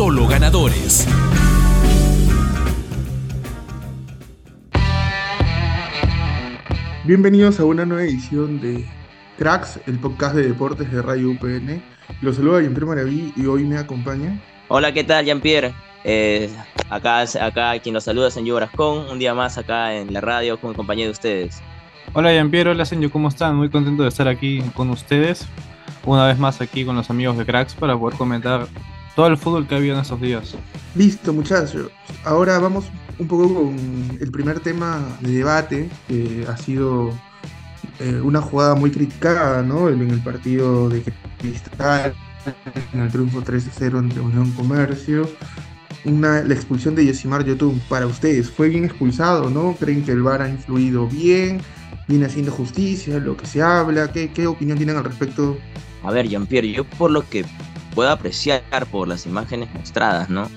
Solo ganadores. Bienvenidos a una nueva edición de Cracks, el podcast de deportes de Radio UPN. Los saluda Jean-Pierre Maraví y hoy me acompaña. Hola, ¿qué tal, Jean-Pierre? Eh, acá, acá quien los saluda es Senyo Brascón, un día más acá en la radio con compañía de ustedes. Hola Jean-Pierre, hola Senyo, ¿cómo están? Muy contento de estar aquí con ustedes, una vez más aquí con los amigos de Cracks para poder comentar todo el fútbol que ha habido en estos días. Listo, muchachos. Ahora vamos un poco con el primer tema de debate, que ha sido eh, una jugada muy criticada, ¿no? En el partido de Cristal, en el triunfo 3-0 entre Unión Comercio. Una, la expulsión de Yosimar Yotun, para ustedes, ¿fue bien expulsado, no? ¿Creen que el VAR ha influido bien? ¿Viene haciendo justicia? ¿Lo que se habla? ¿Qué, qué opinión tienen al respecto? A ver, Jean-Pierre, yo por lo que puedo apreciar por las imágenes mostradas, ¿no?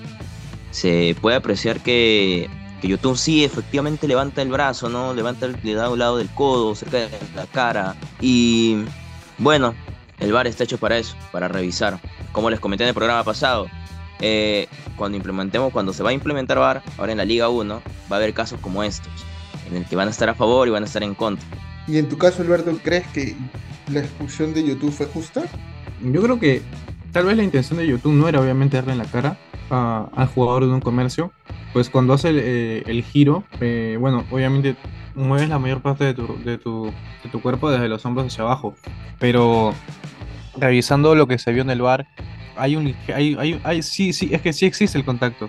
Se puede apreciar que, que Yotun sí efectivamente levanta el brazo, ¿no? Levanta, el, le da a un lado del codo, cerca de la cara. Y bueno, el VAR está hecho para eso, para revisar. Como les comenté en el programa pasado, eh, cuando implementemos, cuando se va a implementar VAR, ahora en la Liga 1, va a haber casos como estos, en el que van a estar a favor y van a estar en contra. Y en tu caso, Alberto, ¿crees que la expulsión de YouTube fue justa? Yo creo que tal vez la intención de YouTube no era obviamente darle en la cara al jugador de un comercio, pues cuando hace el, eh, giro, eh, bueno, obviamente mueves la mayor parte de tu, de, tu, de tu cuerpo desde los hombros hacia abajo, pero revisando lo que se vio en el bar, hay un hay, hay, hay- sí, sí, es que sí existe el contacto.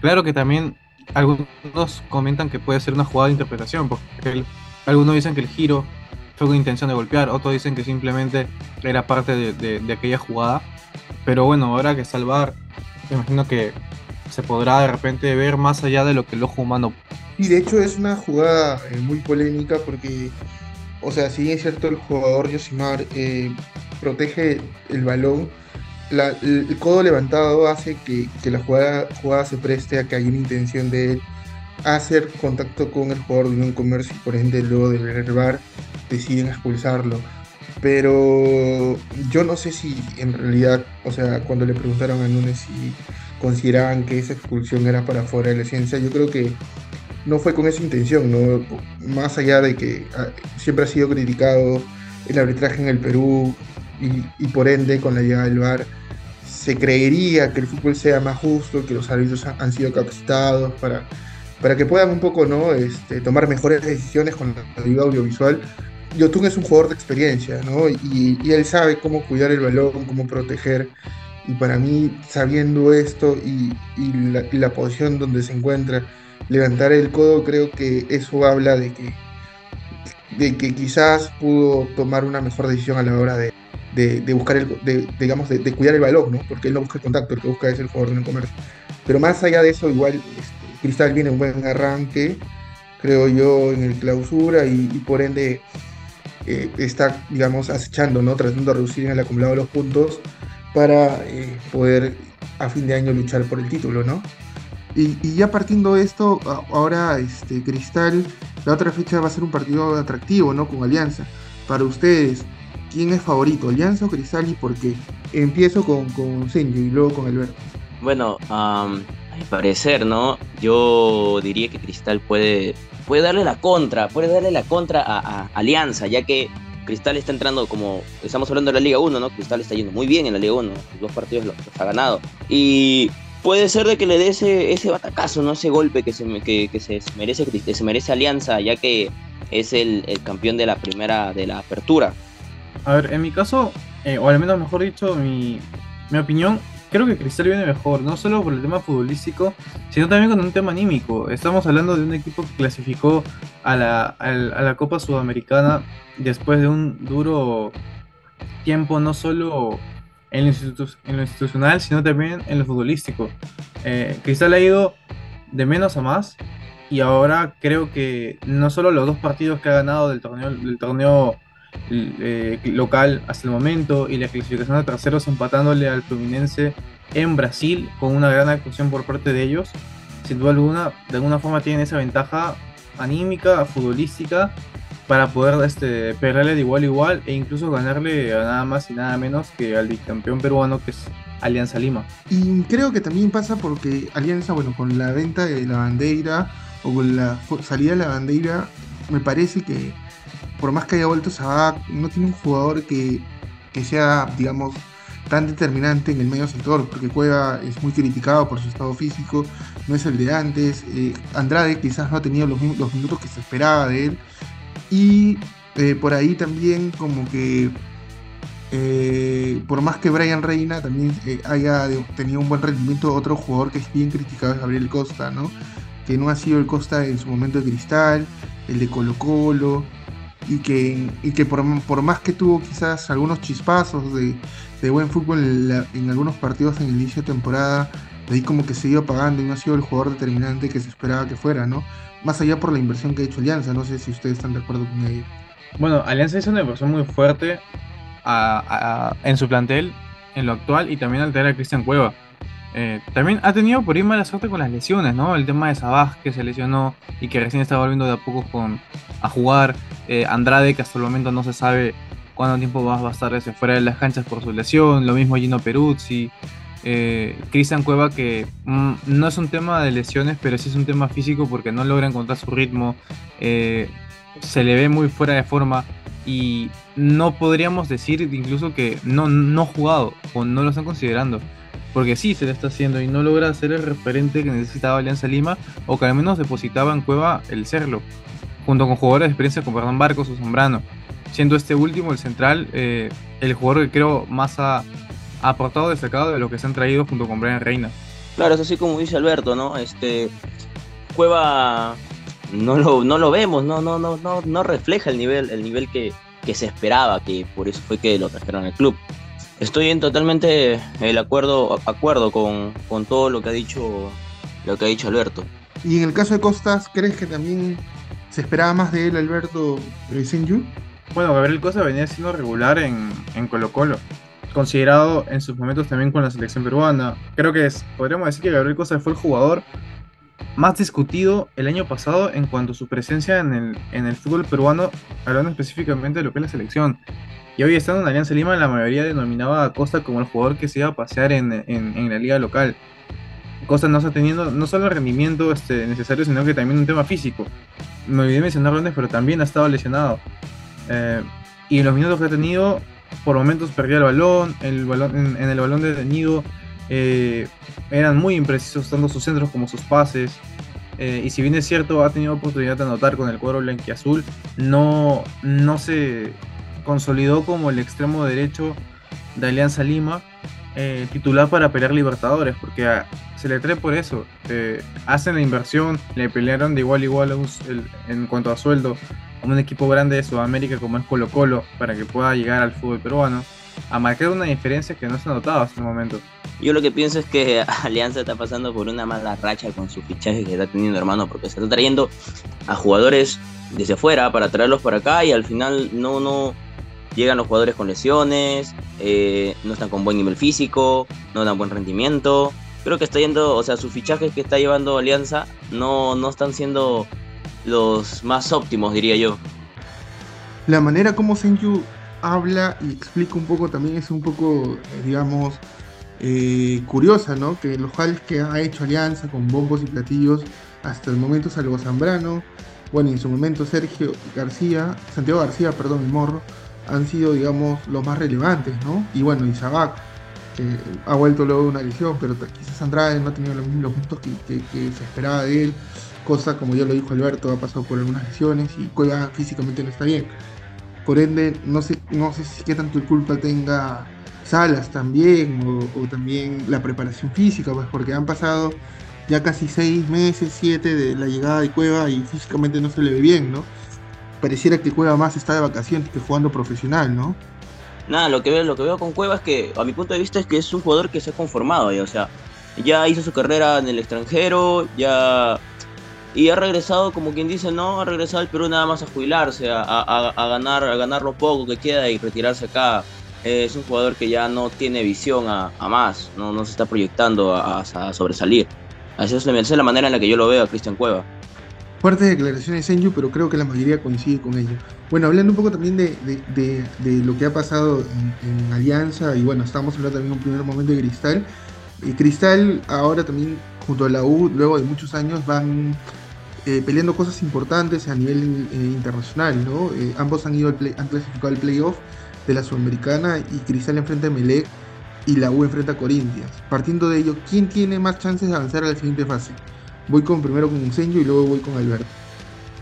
Claro que también algunos comentan que puede ser una jugada de interpretación, porque algunos dicen que el giro fue con intención de golpear, otros dicen que simplemente era parte de, de- de aquella jugada. Pero bueno, ahora que está el VAR, me imagino que se podrá de repente ver más allá de lo que el ojo humano. Y de hecho es una jugada eh, muy polémica porque, o sea, si bien es cierto el jugador Yosimar eh, protege el balón, la- el, el codo levantado hace que, que la jugada, jugada se preste a que haya una intención de él hacer contacto con el jugador de un comercio y por ende luego de ver el VAR deciden expulsarlo. Pero yo no sé si en realidad, o sea, cuando le preguntaron a Núñez si consideraban que esa expulsión era para fuera de la ciencia, yo creo que no fue con esa intención, ¿no? Más allá de que ah, siempre ha sido criticado el arbitraje en el Perú y, y por ende con la llegada del VAR se creería que el fútbol sea más justo, que los árbitros han, han sido capacitados para, para que puedan un poco, ¿no? Este, tomar mejores decisiones con la liga audiovisual. Yotun es un jugador de experiencia, ¿no? Y, y él sabe cómo cuidar el balón, cómo proteger. Y para mí, sabiendo esto y, y la, y la posición donde se encuentra, levantar el codo, creo que eso habla de que, de que quizás pudo tomar una mejor decisión a la hora de, de, de buscar el, de, digamos, de, de cuidar el balón, ¿no? Porque él no busca el contacto, el que busca es el jugador de un comercio. Pero más allá de eso, igual este, Cristal viene un buen arranque, creo yo, en el clausura y, por ende eh, está, digamos, acechando, ¿no? Tratando de reducir en el acumulado los puntos para eh, poder a fin de año luchar por el título, ¿no? Y, y ya partiendo de esto, ahora este, Cristal, la otra fecha va a ser un partido atractivo, ¿no? Con Alianza. Para ustedes, ¿quién es favorito, Alianza o Cristal y por qué? Empiezo con, con Senjo y luego con Alberto. Bueno, am, a mi parecer, ¿no? Yo diría que Cristal puede, puede darle la contra, puede darle la contra a, Alianza, ya que Cristal está entrando como, estamos hablando de la Liga 1, ¿no? Cristal está yendo muy bien en la Liga 1, los dos partidos los, los ha ganado. Y puede ser de que le dé ese, ese batacazo, ¿no? Ese golpe que se, que, que se merece, que se merece Alianza, ya que es el, el campeón de la primera, de la apertura. A ver, en mi caso, eh, o al menos mejor dicho, mi, mi opinión, creo que Cristal viene mejor, no solo por el tema futbolístico, sino también con un tema anímico. Estamos hablando de un equipo que clasificó a la, a la Copa Sudamericana después de un duro tiempo, no solo en lo, en lo institucional, sino también en lo futbolístico. Eh, Cristal ha ido de menos a más y ahora creo que no solo los dos partidos que ha ganado del torneo, del torneo eh, local hasta el momento y la clasificación de terceros empatándole al Fluminense en Brasil con una gran actuación por parte de ellos, sin duda alguna, de alguna forma tienen esa ventaja anímica, futbolística, para poder este, pelearle de igual a igual e incluso ganarle a nada más y nada menos que al bicampeón peruano que es Alianza Lima. Y creo que también pasa porque Alianza, bueno, con la venta de la bandera o con la salida de la bandera, me parece que por más que haya vuelto Sabac, no tiene un jugador que, sea, digamos, tan determinante en el medio sector, porque Cueva es muy criticado por su estado físico, no es el de antes, eh, Andrade quizás no ha tenido los, mi- los minutos que se esperaba de él, y eh, por ahí también como que eh, por más que Brian Reina también eh, haya tenido un buen rendimiento, otro jugador que es bien criticado es Gabriel Costa, ¿no? Que no ha sido el Costa en su momento de cristal, el de Colo Colo, y que, y que por, por más que tuvo quizás algunos chispazos de, buen fútbol en, algunos partidos en el inicio de temporada, de ahí como que se iba apagando y no ha sido el jugador determinante que se esperaba que fuera, ¿no? Más allá por la inversión que ha hecho Alianza, no sé si ustedes están de acuerdo con ello. Bueno, Alianza hizo una inversión muy fuerte a- en su plantel, en lo actual, y también al traer a Cristian Cueva. Eh, también ha tenido por ahí mala suerte con las lesiones, ¿no? El tema de Sabaj que se lesionó y que recién está volviendo de a poco con, a jugar. Eh, Andrade que hasta el momento no se sabe cuánto tiempo va, a estar ese fuera de las canchas por su lesión. Lo mismo Gino Peruzzi. Eh, Cristian Cueva que mm, no es un tema de lesiones, pero sí es un tema físico porque no logra encontrar su ritmo. Eh, se le ve muy fuera de forma y no podríamos decir incluso que no, no ha jugado o no lo están considerando. Porque sí se le está haciendo y no logra ser el referente que necesitaba Alianza Lima o que al menos depositaba en Cueva el serlo, junto con jugadores de experiencia como Hernán Barcos o Zambrano. Siendo este último, el central, eh, el jugador que creo más ha, aportado destacado de lo que se han traído junto con Brian Reina. Claro, es así como dice Alberto, ¿no? Este Cueva no lo, no lo vemos, no, no, no, no, no refleja el nivel, el nivel que, que se esperaba, que por eso fue que lo trajeron al club. Estoy en totalmente el acuerdo, acuerdo con, con todo lo que ha dicho lo que ha dicho Alberto. Y en el caso de Costas, ¿crees que también se esperaba más de él, Alberto eh? Bueno, Gabriel Cosa venía siendo regular en, en Colo Colo, considerado en sus momentos también con la selección peruana. Creo que es, podríamos decir que Gabriel Cosa fue el jugador más discutido el año pasado en cuanto a su presencia en el, en el fútbol peruano, hablando específicamente de lo que es la selección. Y hoy estando en Alianza Lima, la mayoría denominaba a Costa como el jugador que se iba a pasear en, en- en la liga local. Costa no está teniendo no solo el rendimiento este, necesario, sino que también un tema físico. Me olvidé mencionarlo antes, pero también ha estado lesionado. Eh, y en los minutos que ha tenido, por momentos perdía el balón, el balón en, en el balón detenido eh, eran muy imprecisos tanto sus centros como sus pases. Eh, y si bien es cierto, ha tenido oportunidad de anotar con el cuadro blanquiazul, no, no se consolidó como el extremo derecho de Alianza Lima, eh, titular para pelear Libertadores, porque ah, se le trae por eso. Eh, hacen la inversión, le pelearon de igual a igual a un el- en cuanto a sueldo a un equipo grande de Sudamérica como es Colo Colo, para que pueda llegar al fútbol peruano, a marcar una diferencia que no se ha notado hasta el momento. Yo lo que pienso es que Alianza está pasando por una mala racha con su fichaje que está teniendo hermano, porque se está trayendo a jugadores desde afuera para traerlos para acá y al final no, no llegan los jugadores con lesiones, eh, no están con buen nivel físico, no dan buen rendimiento. Creo que está yendo, o sea, sus fichajes que está llevando Alianza no, no están siendo los más óptimos, diría yo. La manera como Senju habla y explica un poco también es un poco, eh, digamos, eh, curiosa, ¿no? Que los jales que ha hecho Alianza con bombos y platillos hasta el momento, salvo Zambrano, bueno, en su momento Sergio García, Santiago García, perdón, el morro, han sido, digamos, los más relevantes, ¿no? Y bueno, y Sabac, que ha vuelto luego de una lesión, pero quizás Andrade no ha tenido los, los puntos que se esperaba de él, cosa como ya lo dijo Alberto, ha pasado por algunas lesiones y Cueva físicamente no está bien. Por ende, no sé, no sé si qué tanto culpa tenga Salas también, o, o también la preparación física, pues porque han pasado ya casi seis meses, siete de la llegada de Cueva y físicamente no se le ve bien, ¿no? Pareciera que Cueva más está de vacaciones que jugando profesional, ¿no? nada, lo que veo, lo que veo con Cueva es que, a mi punto de vista, es que es un jugador que se ha conformado ya, o sea, ya hizo su carrera en el extranjero, ya y ha regresado, como quien dice, no, ha regresado al Perú nada más a jubilarse, a, ganar, a ganar lo poco que queda y retirarse acá. es un jugador que ya no tiene visión a, más, no, no se está proyectando a, sobresalir. Así es, es la manera en la que yo lo veo a Cristian Cueva. Fuertes declaraciones en Yu, pero creo que la mayoría coincide con ello. Bueno, hablando un poco también de, de, lo que ha pasado en, en, Alianza, y bueno, estamos hablando también un primer momento de Cristal. Y Cristal ahora también, junto a la U, luego de muchos años, van eh, peleando cosas importantes a nivel eh, internacional, ¿no? Eh, ambos han ido al play, han clasificado al playoff de la Sudamericana y Cristal enfrenta a Melec y la U enfrenta a Corinthians. Partiendo de ello, ¿quién tiene más chances de avanzar a la siguiente fase? Voy con primero con Incendio y luego voy con Alberto.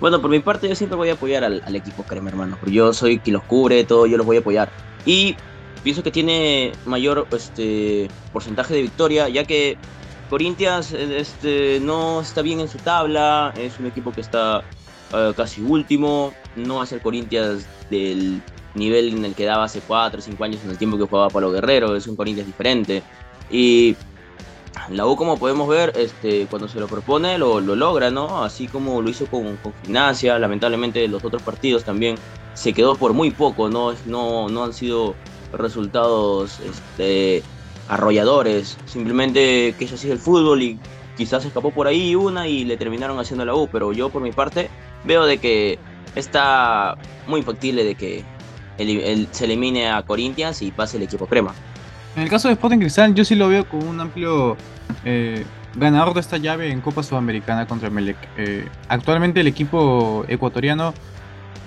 Bueno, por mi parte yo siempre voy a apoyar al, equipo crema, hermano. Porque yo soy quien los cubre, todo, yo los voy a apoyar. Y pienso que tiene mayor este, porcentaje de victoria, ya que Corinthians este, no está bien en su tabla, es un equipo que está uh, casi último, no es el Corinthians del nivel en el que daba hace 4 o 5 años en el tiempo que jugaba Pablo Guerrero, es un Corinthians diferente. Y la U, como podemos ver, este, cuando se lo propone, lo, lo logra, ¿no? Así como lo hizo con, con, Gimnasia, lamentablemente los otros partidos también se quedó por muy poco, no, no, no han sido resultados este, arrolladores, simplemente que eso así es el fútbol y quizás escapó por ahí una y le terminaron haciendo la U, pero yo por mi parte veo de que está muy factible de que se elimine a Corinthians y pase el equipo crema. En el caso de Sporting Cristal, yo sí lo veo como un amplio eh, ganador de esta llave en Copa Sudamericana contra Melec. Eh, actualmente el equipo ecuatoriano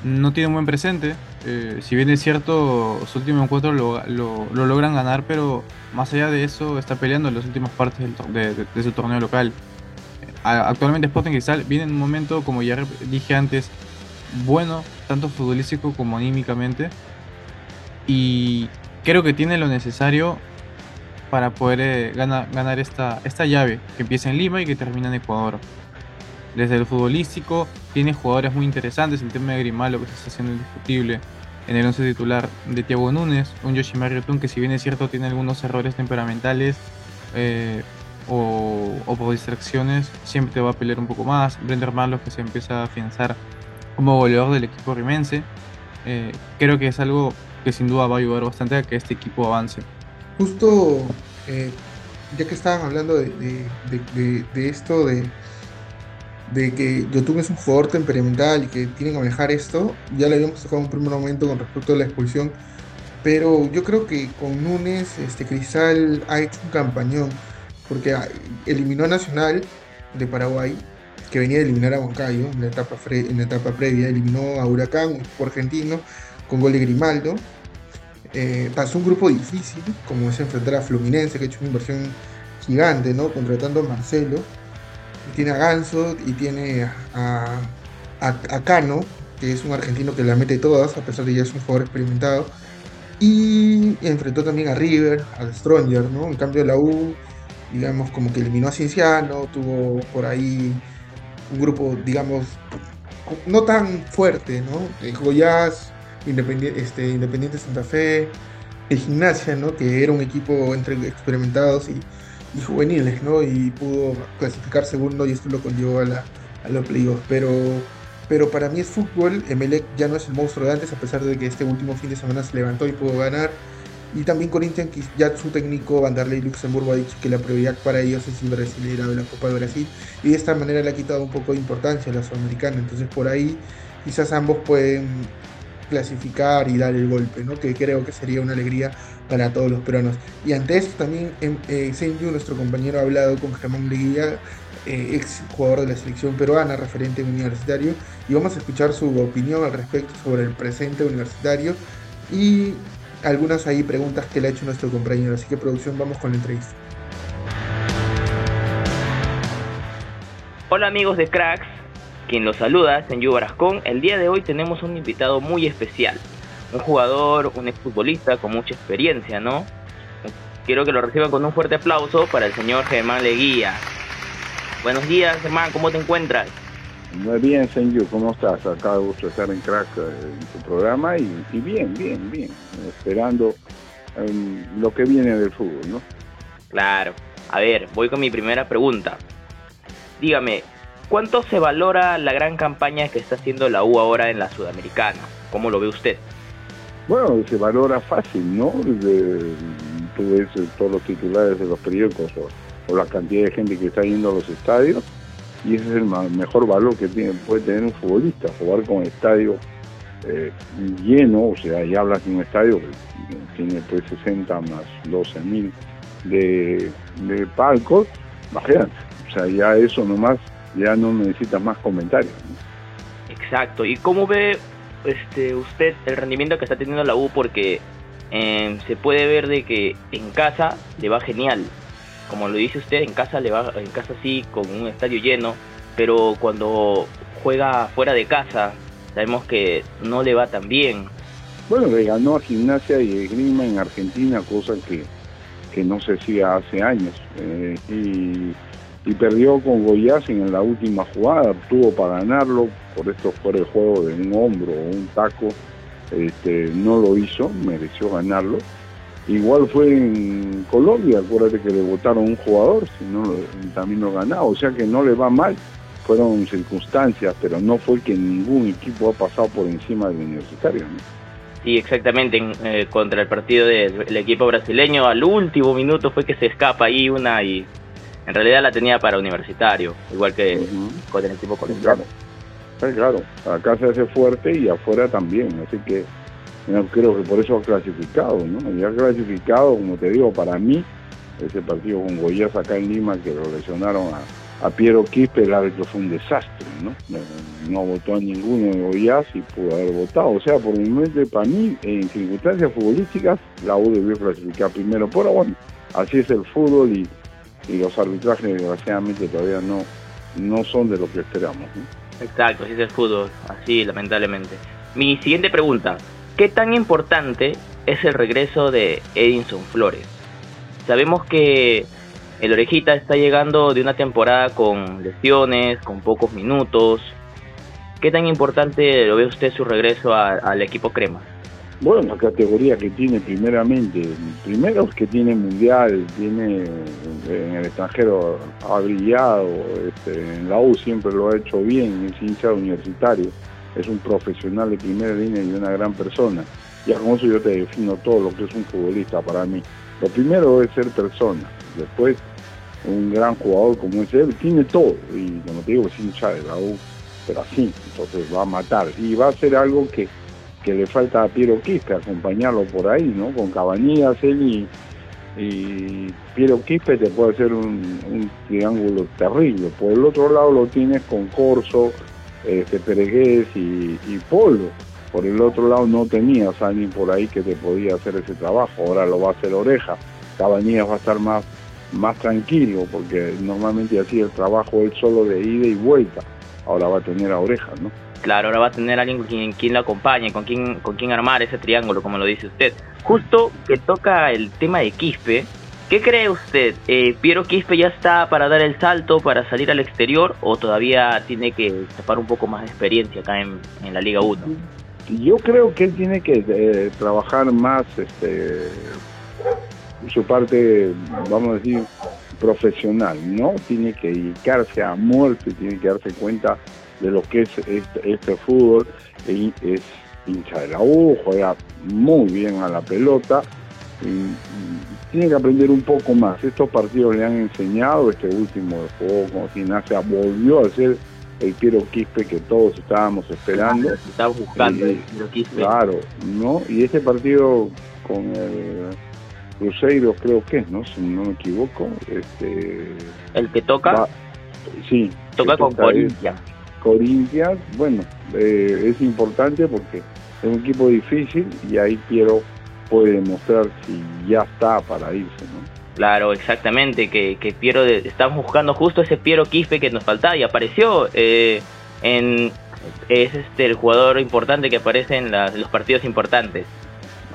no tiene un buen presente. Eh, si bien es cierto, su último encuentro lo, lo, lo, logran ganar, pero más allá de eso está peleando en las últimas partes del, de, de, de, su torneo local. Actualmente Sporting Cristal viene en un momento, como ya dije antes, bueno, tanto futbolístico como anímicamente. Y creo que tiene lo necesario para poder eh, ganar, esta, llave que empieza en Lima y que termina en Ecuador. Desde el futbolístico, tiene jugadores muy interesantes. El tema de Grimaldo, que se está haciendo indiscutible en el 11 titular de Thiago Núñez. Un Yoshimar Yotun que, si bien es cierto, tiene algunos errores temperamentales eh, o, o, por distracciones, siempre te va a pelear un poco más. Brender Marlos, que se empieza a afianzar como goleador del equipo rimense. Eh, creo que es algo que sin duda va a ayudar bastante a que este equipo avance. Justo, eh, ya que estaban hablando de, de, de, de esto, de, de que Yotun es un jugador temperamental y que tiene que manejar esto, ya lo habíamos tocado un primer momento con respecto a la expulsión, pero yo creo que con Núñez, este, Cristal ha hecho un campañón, porque eliminó a Nacional de Paraguay, que venía de eliminar a Huancayo en la etapa, en la etapa previa, eliminó a Huracán, equipo argentino, con gol de Grimaldo. Eh, pasó un grupo difícil, como es enfrentar a Fluminense, que ha hecho una inversión gigante, ¿no? Contratando a Marcelo. Tiene a Ganso y tiene a, Cano, que es un argentino que la mete todas, a pesar de que ya es un jugador experimentado. Y enfrentó también a River, a Stronger, ¿no? En cambio la U, digamos, como que eliminó a Cienciano, tuvo por ahí un grupo, digamos, no tan fuerte, ¿no? El Goiás, Independiente, Independiente Santa Fe, el Gimnasia, ¿no? Que era un equipo entre experimentados y, juveniles, ¿no? Y pudo clasificar segundo y esto lo conllevó a, la, a los playoffs. Pero, pero para mí es fútbol, Emelec ya no es el monstruo de antes, a pesar de que este último fin de semana se levantó y pudo ganar. Y también Corinthians, ya su técnico Vanderlei Luxemburgo ha dicho que la prioridad para ellos es el brasileño de la Copa de Brasil. Y de esta manera le ha quitado un poco de importancia a la Sudamericana. Entonces por ahí quizás ambos pueden clasificar y dar el golpe, ¿no? que creo que sería una alegría para todos los peruanos. Y ante esto también eh, Senju, nuestro compañero, ha hablado con Germán Leguía, eh, ex jugador de la selección peruana, referente universitario, y vamos a escuchar su opinión al respecto sobre el presente universitario y algunas ahí preguntas que le ha hecho nuestro compañero. Así que producción, vamos con la entrevista. Hola amigos de Cracks, quien los saluda Senju Barascón. El día de hoy tenemos un invitado muy especial, un jugador, un exfutbolista con mucha experiencia, ¿no? Quiero que lo reciban con un fuerte aplauso para el señor Germán Leguía. Buenos días, Germán, ¿cómo te encuentras? Muy bien, Senju, ¿cómo estás? Acá gusto estar en Crack eh, en tu programa y, y bien, bien, bien. Esperando em, lo que viene del fútbol, ¿no? Claro. A ver, voy con mi primera pregunta. Dígame, ¿cuánto se valora la gran campaña que está haciendo la U ahora en la Sudamericana? ¿Cómo lo ve usted? Bueno, se valora fácil, ¿no? De- tú ves eh, todos los titulares de los periódicos o, o la cantidad de gente que está yendo a los estadios y ese es el mejor valor que tiene, puede tener un futbolista, jugar con estadio eh, lleno, o sea, ya hablas de un estadio que tiene pues 60 más 12 mil de, de palcos, imagínate, o sea, ya eso nomás, ya no necesitas más comentarios. ¿no? Exacto. ¿Y cómo ve este usted el rendimiento que está teniendo la U? Porque eh, se puede ver de que en casa le va genial. Como lo dice usted, en casa le va, en casa sí, con un estadio lleno, pero cuando juega fuera de casa, sabemos que no le va tan bien. Bueno, le ganó a Gimnasia y Esgrima en Argentina, cosa que, que no se hacía hace años. Eh, y, y perdió con Goiás en la última jugada, tuvo para ganarlo, por esto fuera el juego de un hombro o un taco, este, no lo hizo, mereció ganarlo. Igual fue en Colombia, acuérdate que le votaron un jugador, si no también lo ganaba, o sea que no le va mal, fueron circunstancias, pero no fue que ningún equipo ha pasado por encima del universitario. ¿no? Sí, exactamente, en, eh, contra el partido del equipo brasileño, al último minuto fue que se escapa ahí una y en realidad la tenía para universitario, igual que con el equipo colombiano. Sí, claro, acá se hace fuerte y afuera también, así que yo creo que por eso ha clasificado, ¿no? Y ha clasificado, como te digo, para mí, ese partido con Goiás acá en Lima, que lo lesionaron a, a Piero Quispe, el árbitro fue un desastre, ¿no? No, no votó a ninguno de Goiás y pudo haber votado. O sea, por mi mente, para mí, en circunstancias futbolísticas, la U debió clasificar primero. Pero bueno, así es el fútbol y, y los arbitrajes, desgraciadamente, todavía no, no son de lo que esperamos, ¿no? Exacto, así es el fútbol, así lamentablemente. Mi siguiente pregunta, ¿qué tan importante es el regreso de Edinson Flores? Sabemos que el Orejita está llegando de una temporada con lesiones, con pocos minutos. ¿Qué tan importante lo ve usted su regreso al equipo Crema? Bueno, la categoría que tiene primeramente, primero que tiene mundial, tiene en el extranjero ha brillado, este, en la U siempre lo ha hecho bien, es hincha universitario, es un profesional de primera línea y una gran persona. Ya con eso yo te defino todo lo que es un futbolista para mí. Lo primero es ser persona, después un gran jugador como es él, tiene todo, y como te digo, es hincha de la U, pero así, entonces va a matar, y va a ser algo que que le falta a Piero Quispe acompañarlo por ahí, ¿no? Con Cabanillas, él y, Piero Quispe te puede hacer un, un triángulo terrible. Por el otro lado lo tienes con Corso, este, Peregués y, Polo. Por el otro lado no tenías a alguien por ahí que te podía hacer ese trabajo. Ahora lo va a hacer Oreja. Cabanillas va a estar más, más tranquilo porque normalmente hacía el trabajo él solo de ida y vuelta. Ahora va a tener a Oreja, ¿no? Claro, ahora va a tener alguien con quien, quien lo acompañe, con quien, con quien armar ese triángulo, como lo dice usted. Justo que toca el tema de Quispe, ¿qué cree usted? Eh, ¿Piero Quispe ya está para dar el salto, para salir al exterior, o todavía tiene que sacar un poco más de experiencia acá en, en la Liga 1? Yo creo que él tiene que eh, trabajar más este, su parte, vamos a decir, profesional, ¿no? Tiene que dedicarse a muerte, tiene que darse cuenta de lo que es este, este fútbol. Y es hincha de la U, juega muy bien a la pelota. Y, y tiene que aprender un poco más. Estos partidos le han enseñado, este último juego con Gimnasia volvió a ser el Piero Quispe que todos estábamos esperando. Estaba buscando el Quispe. Claro, ¿no? Y este partido con el Cruzeiro creo que es, ¿no? Si no me equivoco. Este, El que toca, va- sí. toca con. Corinthians. Corinthians, bueno, eh, es importante porque es un equipo difícil y ahí Piero puede demostrar si ya está para irse, ¿no? Claro, exactamente, que, que Piero, de- estamos buscando justo ese Piero Quispe que nos faltaba y apareció eh, en... Es este el jugador importante que aparece en las- los partidos importantes.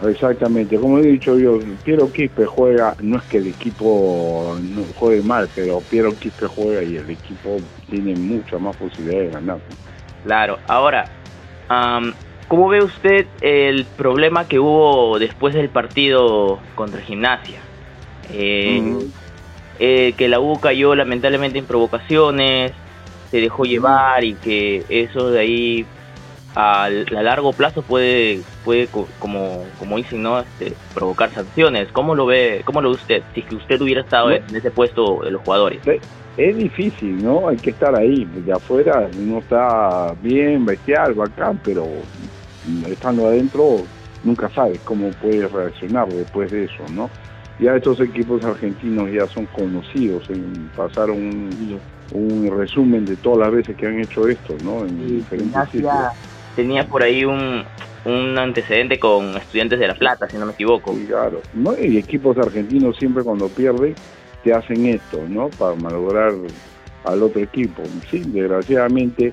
Exactamente, como he dicho yo, Piero Quispe juega, no es que el equipo no juegue mal, pero Piero Quispe juega y el equipo tiene mucha más posibilidad de ganar. Claro, ahora, am, ¿cómo ve usted el problema que hubo después del partido contra Gimnasia? Eh, eh, que la U cayó lamentablemente en provocaciones, se dejó llevar y que eso de ahí al- a, largo plazo puede, puede co- como, como dicen, ¿no? Este, provocar sanciones. ¿Cómo lo ve, cómo lo ve usted? Si que usted hubiera estado No. en ese puesto de los jugadores. Es difícil, ¿no? Hay que estar ahí, de afuera uno está bien, bestial, bacán, pero estando adentro nunca sabes cómo puedes reaccionar después de eso, ¿no? Ya estos equipos argentinos ya son conocidos, en, pasaron un, un resumen de todas las veces que han hecho esto, ¿no? En diferentes sitios. Gimnasia tenía por ahí un, un antecedente con estudiantes de La Plata, si no me equivoco. Claro. ¿no? Y equipos argentinos siempre cuando pierden te hacen esto, ¿no? Para malograr al otro equipo. Sí, desgraciadamente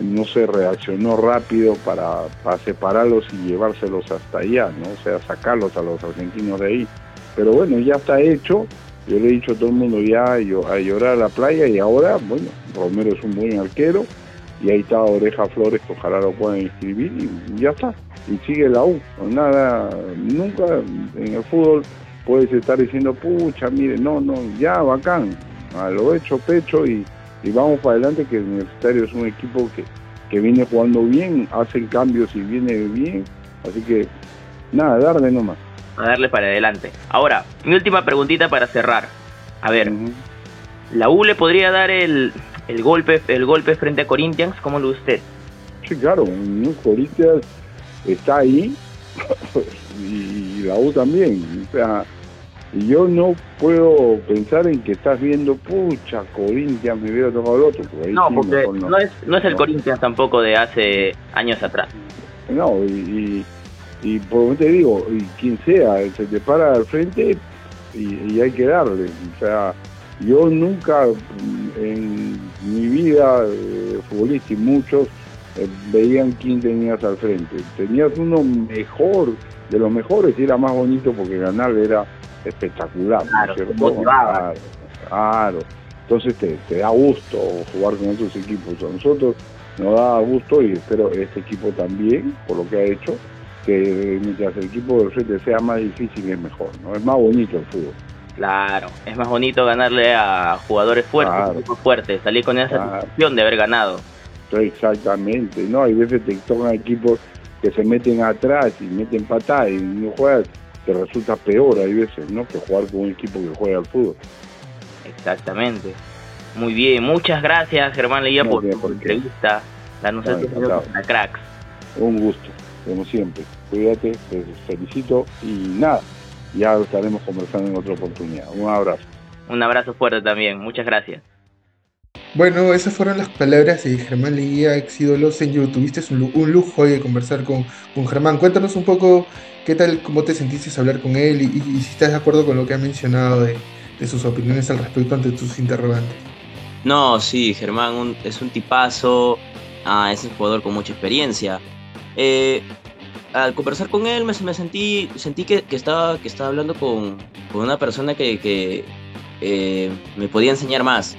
no se reaccionó rápido para, para separarlos y llevárselos hasta allá, ¿no? O sea, sacarlos a los argentinos de ahí. Pero bueno, ya está hecho. Yo le he dicho a todo el mundo ya a llorar a la playa y ahora, bueno, Romero es un buen arquero y ahí está Oreja Flores que ojalá lo puedan inscribir y ya está. Y sigue la U. Nada, nunca en el fútbol puedes estar diciendo, pucha, mire, no, no, ya, bacán, a lo hecho pecho y, y vamos para adelante que el Universitario es un equipo que, que viene jugando bien, hacen cambios y viene bien, así que nada, darle nomás. A darle para adelante. Ahora, mi última preguntita para cerrar. A ver, ¿la U le podría dar el, el golpe el golpe frente a Corinthians? ¿Cómo lo ve usted? Sí, claro, un Corinthians está ahí y la U también. O sea, yo no puedo pensar en que estás viendo, pucha, Corinthians me hubiera tocado el otro. porque No, sí, porque no es, no es el No. Corinthians tampoco de hace años atrás. No, y, y, y por lo que te digo, y quien sea, se te para al frente y, y hay que darle. O sea, yo nunca en mi vida eh, futbolista y muchos eh, veían quién tenías al frente. Tenías uno mejor, de los mejores, y era más bonito porque ganarle era espectacular. ¿no es Claro, cierto? motivaba. Claro, claro. Entonces te, te da gusto jugar con otros equipos. A nosotros nos da gusto y espero este equipo también, por lo que ha hecho, que mientras el equipo del frente sea más difícil es mejor, ¿no? Es más bonito el fútbol. Claro, es más bonito ganarle a jugadores fuertes, Claro. equipos fuertes, salir con esa Claro. satisfacción de haber ganado. Exactamente, ¿no? Hay veces te tocan equipos que se meten atrás y meten patadas y no juegas, te resulta peor, hay veces, ¿no? Que jugar con un equipo que juega al fútbol. Exactamente. Muy bien, muchas gracias Germán Leía No por tu entrevista. Darnos No, a cracks. Un gusto, como siempre. Cuídate, te felicito y nada, ya estaremos conversando en otra oportunidad. Un abrazo. Un abrazo fuerte también, muchas gracias. Bueno, esas fueron las palabras de Germán Leguía, ex ídolos en YouTube. Tuviste un, un lujo hoy de conversar con, con Germán. Cuéntanos un poco qué tal, cómo te sentiste hablar con él y, y- y si estás de acuerdo con lo que ha mencionado de, de sus opiniones al respecto ante tus interrogantes. No, sí, Germán un- es un tipazo, ah, es un jugador con mucha experiencia. Eh, al conversar con él me, me sentí, sentí que, que estaba, que estaba hablando con, con una persona que, que, eh, me podía enseñar más.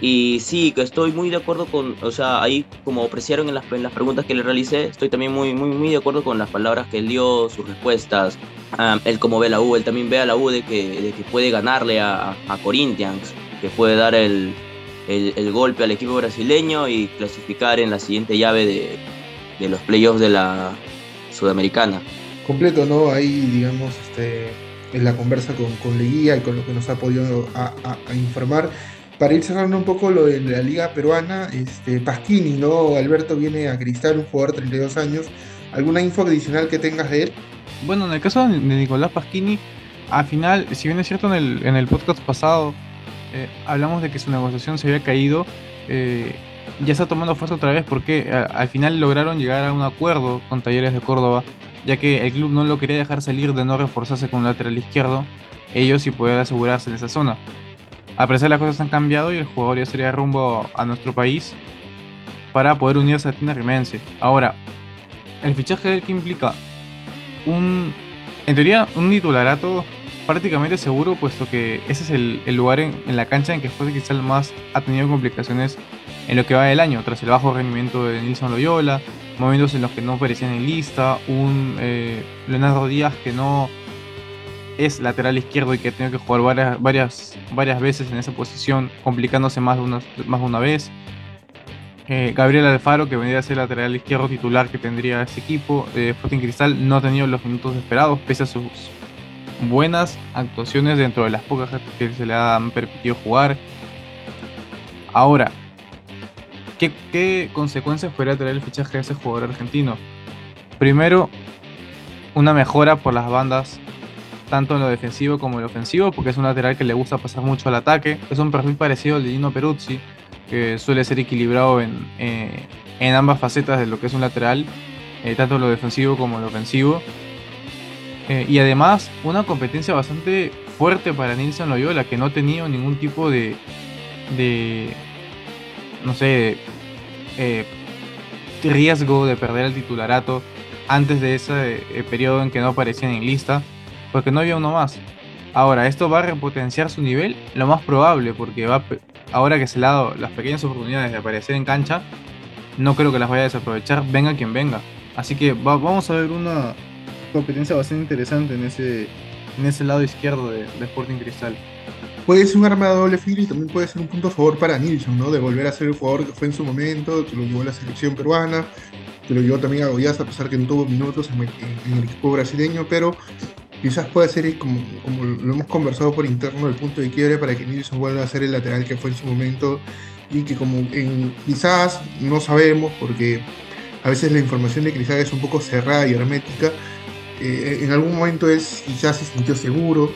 Y sí, que estoy muy de acuerdo con, o sea, ahí como apreciaron en las, en las preguntas que le realicé, estoy también muy, muy, muy de acuerdo con las palabras que él dio, sus respuestas, ah, él como ve la U, él también ve a la U de que, de que puede ganarle a, a Corinthians, que puede dar el, el, el golpe al equipo brasileño y clasificar en la siguiente llave de, de los playoffs de la Sudamericana. Completo, ¿no? Ahí, digamos, este, en la conversa con, con Leguía y con lo que nos ha podido a- a- a informar. Para ir cerrando un poco lo de la liga peruana, este, Pasquini, ¿no? Alberto viene a Cristal, un jugador de 32 años. ¿Alguna info adicional que tengas de él? Bueno, en el caso de Nicolás Pasquini, al final, si bien es cierto en el, en el podcast pasado, eh, hablamos de que su negociación se había caído, eh, ya está tomando fuerza otra vez porque a- al final lograron llegar a un acuerdo con Talleres de Córdoba, ya que el club no lo quería dejar salir de no reforzarse con un lateral izquierdo, ellos sí poder asegurarse en esa zona. A pesar las cosas han cambiado y el jugador ya sería rumbo a nuestro país para poder unirse a Tina Rimense. Ahora, el fichaje que implica un en teoría, un titularato prácticamente seguro, puesto que ese es el, el lugar en, la cancha en que Sporting Cristal más ha tenido complicaciones en lo que va del año, tras el bajo rendimiento de Nilson Loyola, momentos en los que no aparecían en lista, un eh, Leonardo Díaz que no es lateral izquierdo y que ha tenido que jugar varias, varias, varias veces en esa posición, complicándose más de una, más una vez. Eh, Gabriel Alfaro, que vendría a ser lateral izquierdo titular que tendría ese equipo. Eh, Cristal no ha tenido los minutos esperados, pese a sus buenas actuaciones dentro de las pocas que se le han permitido jugar. Ahora, ¿qué, consecuencias podría traer el fichaje de ese jugador argentino? Primero, una mejora por las bandas, tanto en lo defensivo como en lo ofensivo, porque es un lateral que le gusta pasar mucho al ataque. Es un perfil parecido al de Gino Peruzzi, que suele ser equilibrado en, eh, en ambas facetas de lo que es un lateral, eh, tanto en lo defensivo como en lo ofensivo. Eh, y además, una competencia bastante fuerte para Nilson Loyola, que no ha tenido ningún tipo de, de no sé, eh, riesgo de perder el titularato antes de ese eh, periodo en que no aparecían en lista, porque no había uno más. Ahora, ¿esto va a repotenciar su nivel? Lo más probable, porque ahora que se le ha dado las pequeñas oportunidades de aparecer en cancha, no creo que las vaya a desaprovechar, venga quien venga. Así que vamos a ver una competencia bastante interesante en ese, en ese lado izquierdo de, de Sporting Cristal puede ser un arma de doble filo y también puede ser un punto favor para Nilsson, ¿no? De volver a ser el jugador que fue en su momento, que lo llevó a la selección peruana, que lo llevó también a Goiás a pesar que no tuvo minutos en, el equipo brasileño, pero quizás puede ser, como, como, lo hemos conversado por interno, el punto de quiebre para que Nilsson vuelva a ser el lateral que fue en su momento y que como quizás no sabemos porque a veces la información de Cristal es un poco cerrada y hermética, eh, en algún momento él quizás se sintió seguro,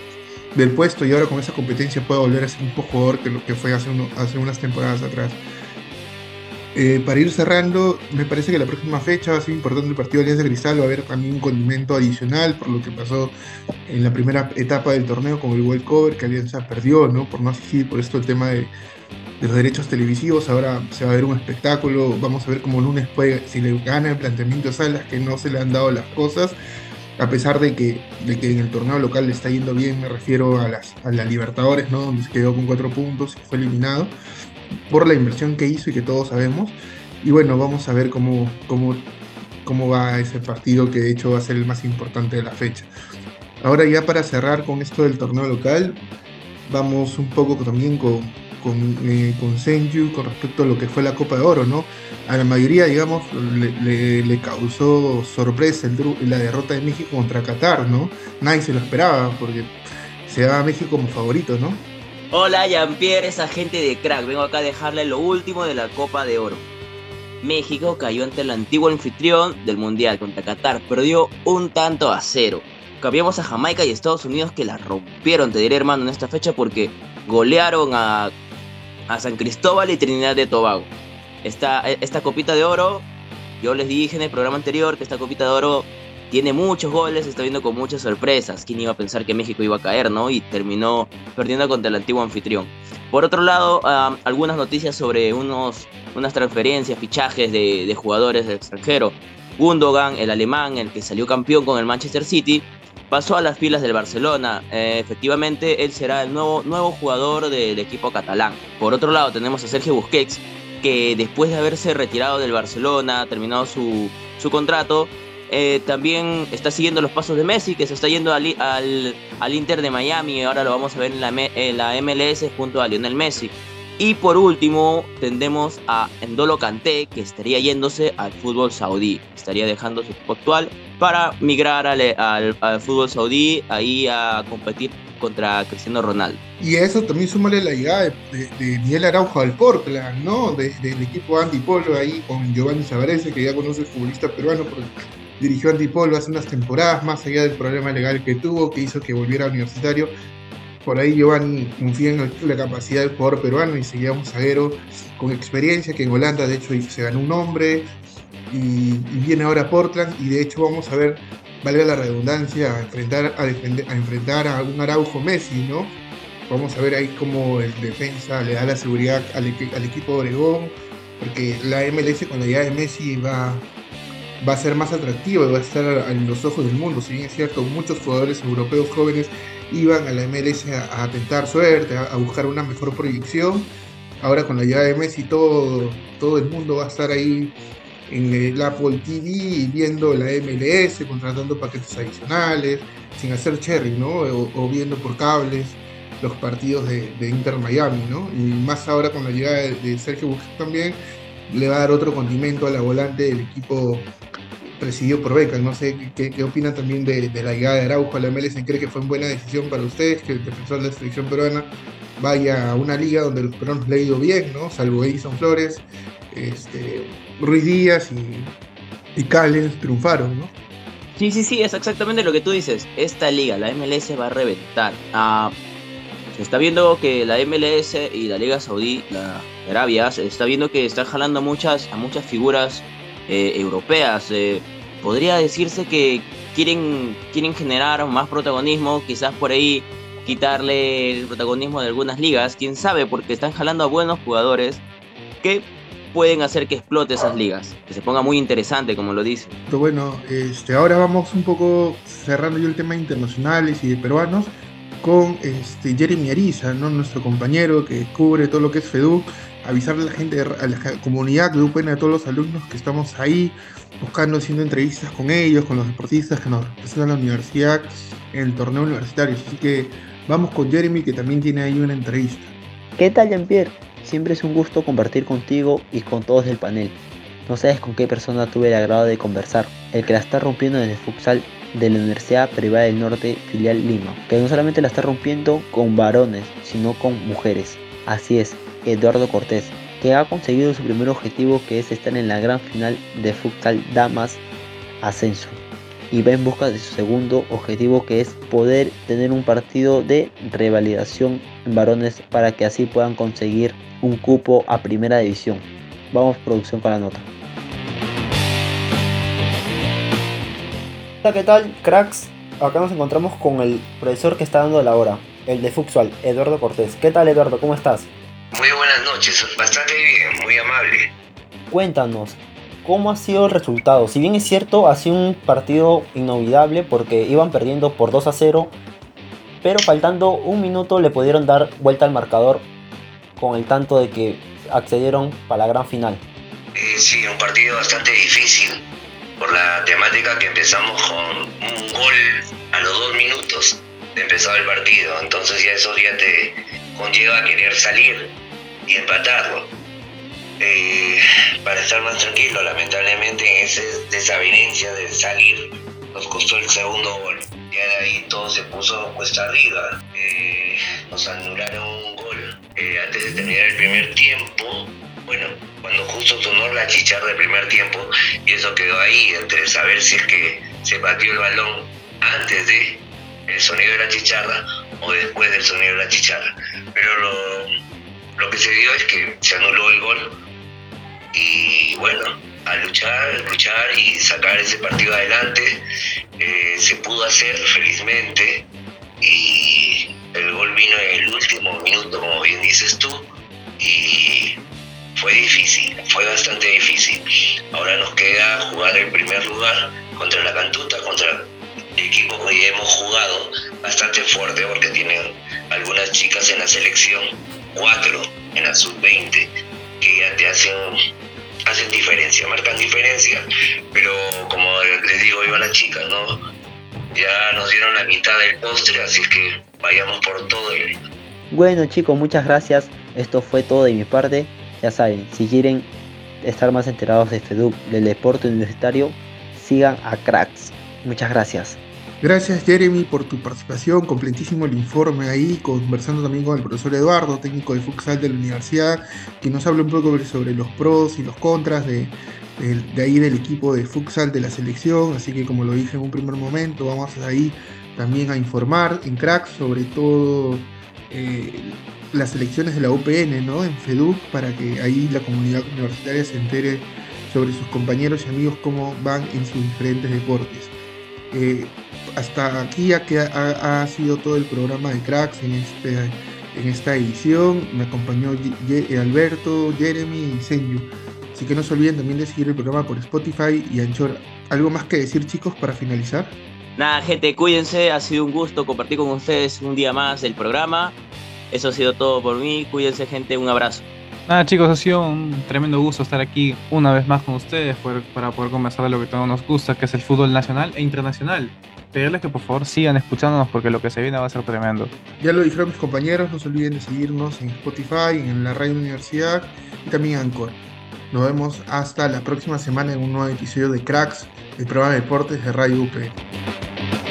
del puesto y ahora con esa competencia puede volver a ser un poco jugador que lo que fue hace, hace unas temporadas atrás. Eh, para ir cerrando, me parece que la próxima fecha va a ser importante el partido de Alianza Cristal, va a haber también un condimento adicional por lo que pasó en la primera etapa del torneo con el World Cover, que Alianza perdió, ¿no? Por no asistir, por esto el tema de, los derechos televisivos, ahora se va a ver un espectáculo, vamos a ver cómo lunes puede, si le gana el planteamiento de Salas, que no se le han dado las cosas, a pesar de que, de que en el torneo local le está yendo bien, me refiero a las a Libertadores, ¿no? donde se quedó con cuatro puntos fue eliminado por la inversión que hizo y que todos sabemos. Y bueno, vamos a ver cómo, cómo, cómo va ese partido, que de hecho va a ser el más importante de la fecha. Ahora ya para cerrar con esto del torneo local, vamos un poco también con, con, eh, con Senju con respecto a lo que fue la Copa de Oro, ¿no? A la mayoría, digamos, le, le, causó sorpresa el, la derrota de México contra Qatar, ¿no? Nadie se lo esperaba porque se daba México como favorito, ¿no? Hola, Jean-Pierre, esa gente de crack. Vengo acá a dejarle lo último de la Copa de Oro. México cayó ante el antiguo anfitrión del Mundial contra Qatar. Perdió un tanto a cero. Cambiamos a Jamaica y Estados Unidos que la rompieron, te diré hermano, en esta fecha porque golearon a a San Cristóbal y Trinidad de Tobago. Esta, esta copita de oro, yo les dije en el programa anterior que esta copita de oro tiene muchos goles, está viendo con muchas sorpresas. ¿Quién iba a pensar que México iba a caer, no? Y terminó perdiendo contra el antiguo anfitrión. Por otro lado, algunas noticias sobre unos, unas transferencias, fichajes de, de jugadores del extranjero. Gundogan, el alemán, el que salió campeón con el Manchester City, pasó a las filas del Barcelona. Eh, efectivamente, él será el nuevo, nuevo jugador del equipo catalán. Por otro lado, tenemos a Sergio Busquets, que después de haberse retirado del Barcelona, terminado su, su contrato, eh, también está siguiendo los pasos de Messi, que se está yendo al, al, Inter de Miami. Ahora lo vamos a ver en la MLS junto a Lionel Messi. Y por último, tendremos a Endolo Kanté, que estaría yéndose al fútbol saudí. Estaría dejando su equipo actual para migrar al, al, fútbol saudí, ahí a competir contra Cristiano Ronaldo. Y a eso también súmale la llegada de, de, Miguel Araujo al Portland, ¿no? Desde el equipo Antipolo ahí con Giovanni Savarese, que ya conoce el futbolista peruano porque dirigió Antipolo hace unas temporadas, más allá del problema legal que tuvo, que hizo que volviera a universitario por ahí Giovanni confía en la capacidad del jugador peruano y seguía un zaguero con experiencia, que en Holanda de hecho se ganó un nombre y, viene ahora a Portland y de hecho vamos a ver, valga la redundancia, a enfrentar a, defender, a enfrentar a un Araujo Messi, ¿no? Vamos a ver ahí cómo el defensa le da la seguridad al, al equipo de Oregón, porque la MLS con la llegada de Messi va, va a ser más atractivo y va a estar en los ojos del mundo. Si bien es cierto, muchos jugadores europeos jóvenes iban a la MLS a, tentar suerte, a, buscar una mejor proyección. Ahora con la llegada de Messi todo, todo el mundo va a estar ahí en el Apple TV viendo la MLS, contratando paquetes adicionales, sin hacer cherry, ¿no? O, viendo por cables los partidos de, de, Inter Miami, ¿no? Y más ahora con la llegada de, de Sergio Busquets también, le va a dar otro condimento a la volante del equipo presidido por Becas. No sé qué, opinan también de, la llegada de Araujo a la MLS. ¿Cree que fue una buena decisión para ustedes que el defensor de la selección peruana vaya a una liga donde los peruanos le ha ido bien, ¿no? Salvo Edison Flores, este, Ruiz Díaz y, y triunfaron, ¿no? Sí, sí, sí, es exactamente lo que tú dices. Esta liga, la MLS, va a reventar. Uh, se está viendo que la MLS y la Liga Saudí, la Arabia, se está viendo que están jalando muchas, a muchas figuras eh, europeas. Eh, podría decirse que quieren, quieren generar más protagonismo, quizás por ahí quitarle el protagonismo de algunas ligas, quién sabe, porque están jalando a buenos jugadores que pueden hacer que explote esas ligas, que se ponga muy interesante, como lo dice. Pero bueno, este, ahora vamos un poco cerrando yo el tema internacionales y de peruanos con este, Jeremy Ariza, ¿no? nuestro compañero que cubre todo lo que es FEDU, avisarle a la gente, a la comunidad, a todos los alumnos que estamos ahí buscando, haciendo entrevistas con ellos, con los deportistas que nos representan la universidad en el torneo universitario. Así que vamos con Jeremy que también tiene ahí una entrevista. ¿Qué tal, Jean-Pierre? Siempre es un gusto compartir contigo y con todos del panel. No sabes con qué persona tuve el agrado de conversar, el que la está rompiendo en el futsal de la Universidad Privada del Norte, filial Lima, que no solamente la está rompiendo con varones, sino con mujeres. Así es, Eduardo Cortés, que ha conseguido su primer objetivo que es estar en la gran final de futsal Damas Ascenso. Y va en busca de su segundo objetivo que es poder tener un partido de revalidación en varones para que así puedan conseguir un cupo a primera división. Vamos producción con la nota. Hola, ¿qué tal, cracks? Acá nos encontramos con el profesor que está dando la hora, el de futsal, Eduardo Cortés. ¿Qué tal, Eduardo? ¿Cómo estás? Muy buenas noches, bastante bien, muy amable. Cuéntanos, ¿cómo ha sido el resultado? Si bien es cierto, ha sido un partido inolvidable porque iban perdiendo por 2 a 0, pero faltando un minuto le pudieron dar vuelta al marcador con el tanto de que accedieron para la gran final. Eh, sí, un partido bastante difícil por la temática que empezamos con un gol a los dos minutos de empezar el partido. Entonces ya eso ya te conlleva a querer salir y empatarlo. Eh, para estar más tranquilo, lamentablemente en esa desavenencia de salir nos costó el segundo gol. De ahí todo se puso cuesta arriba. Eh, nos anularon un gol eh, antes de terminar el primer tiempo. Bueno, cuando justo sonó la chicharra del primer tiempo y eso quedó ahí entre saber si es que se batió el balón antes de el sonido de la chicharra o después del sonido de la chicharra. Pero lo, lo que se dio es que se anuló el gol. Y bueno, a luchar, luchar y sacar ese partido adelante eh, se pudo hacer felizmente. Y el gol vino en el último minuto, como bien dices tú, y fue difícil, fue bastante difícil. Ahora nos queda jugar el primer lugar contra la Cantuta, contra equipo que hemos jugado bastante fuerte porque tienen algunas chicas en la selección, cuatro en la sub-20, que ya te hacen, hacen diferencia, marcan diferencia, pero como les digo yo a las chicas, ¿no? Ya nos dieron la mitad del postre, así que vayamos por todo. Y... Bueno chicos, muchas gracias. Esto fue todo de mi parte. Ya saben, si quieren estar más enterados de FEDUC, del deporte universitario, sigan a Cracks. Muchas gracias. Gracias Jeremy por tu participación, completísimo el informe ahí, conversando también con el profesor Eduardo, técnico de futsal de la universidad, que nos habla un poco sobre los pros y los contras de, de, de ahí del equipo de futsal de la selección, así que como lo dije en un primer momento, vamos ahí también a informar en Cracks sobre todo eh, las elecciones de la UPN ¿no? en FEDUC para que ahí la comunidad universitaria se entere sobre sus compañeros y amigos cómo van en sus diferentes deportes. Eh, hasta aquí ha, ha, ha, sido todo el programa de Cracks en, este, en esta edición. Me acompañó Ye Alberto, Jeremy y Senyu. Así que no se olviden también de seguir el programa por Spotify y Anchor. ¿Algo más que decir, chicos, para finalizar? Nada, gente, cuídense. Ha sido un gusto compartir con ustedes un día más el programa. Eso ha sido todo por mí. Cuídense, gente. Un abrazo. Nada, chicos, ha sido un tremendo gusto estar aquí una vez más con ustedes por- para poder conversar de lo que todos nos gusta, que es el fútbol nacional e internacional. Pedirles que por favor sigan escuchándonos porque lo que se viene va a ser tremendo. Ya lo dijeron mis compañeros, no se olviden de seguirnos en Spotify, en la Radio Universidad y también en Anchor. Nos vemos hasta la próxima semana en un nuevo episodio de Cracks, el programa de deportes de Radio UP.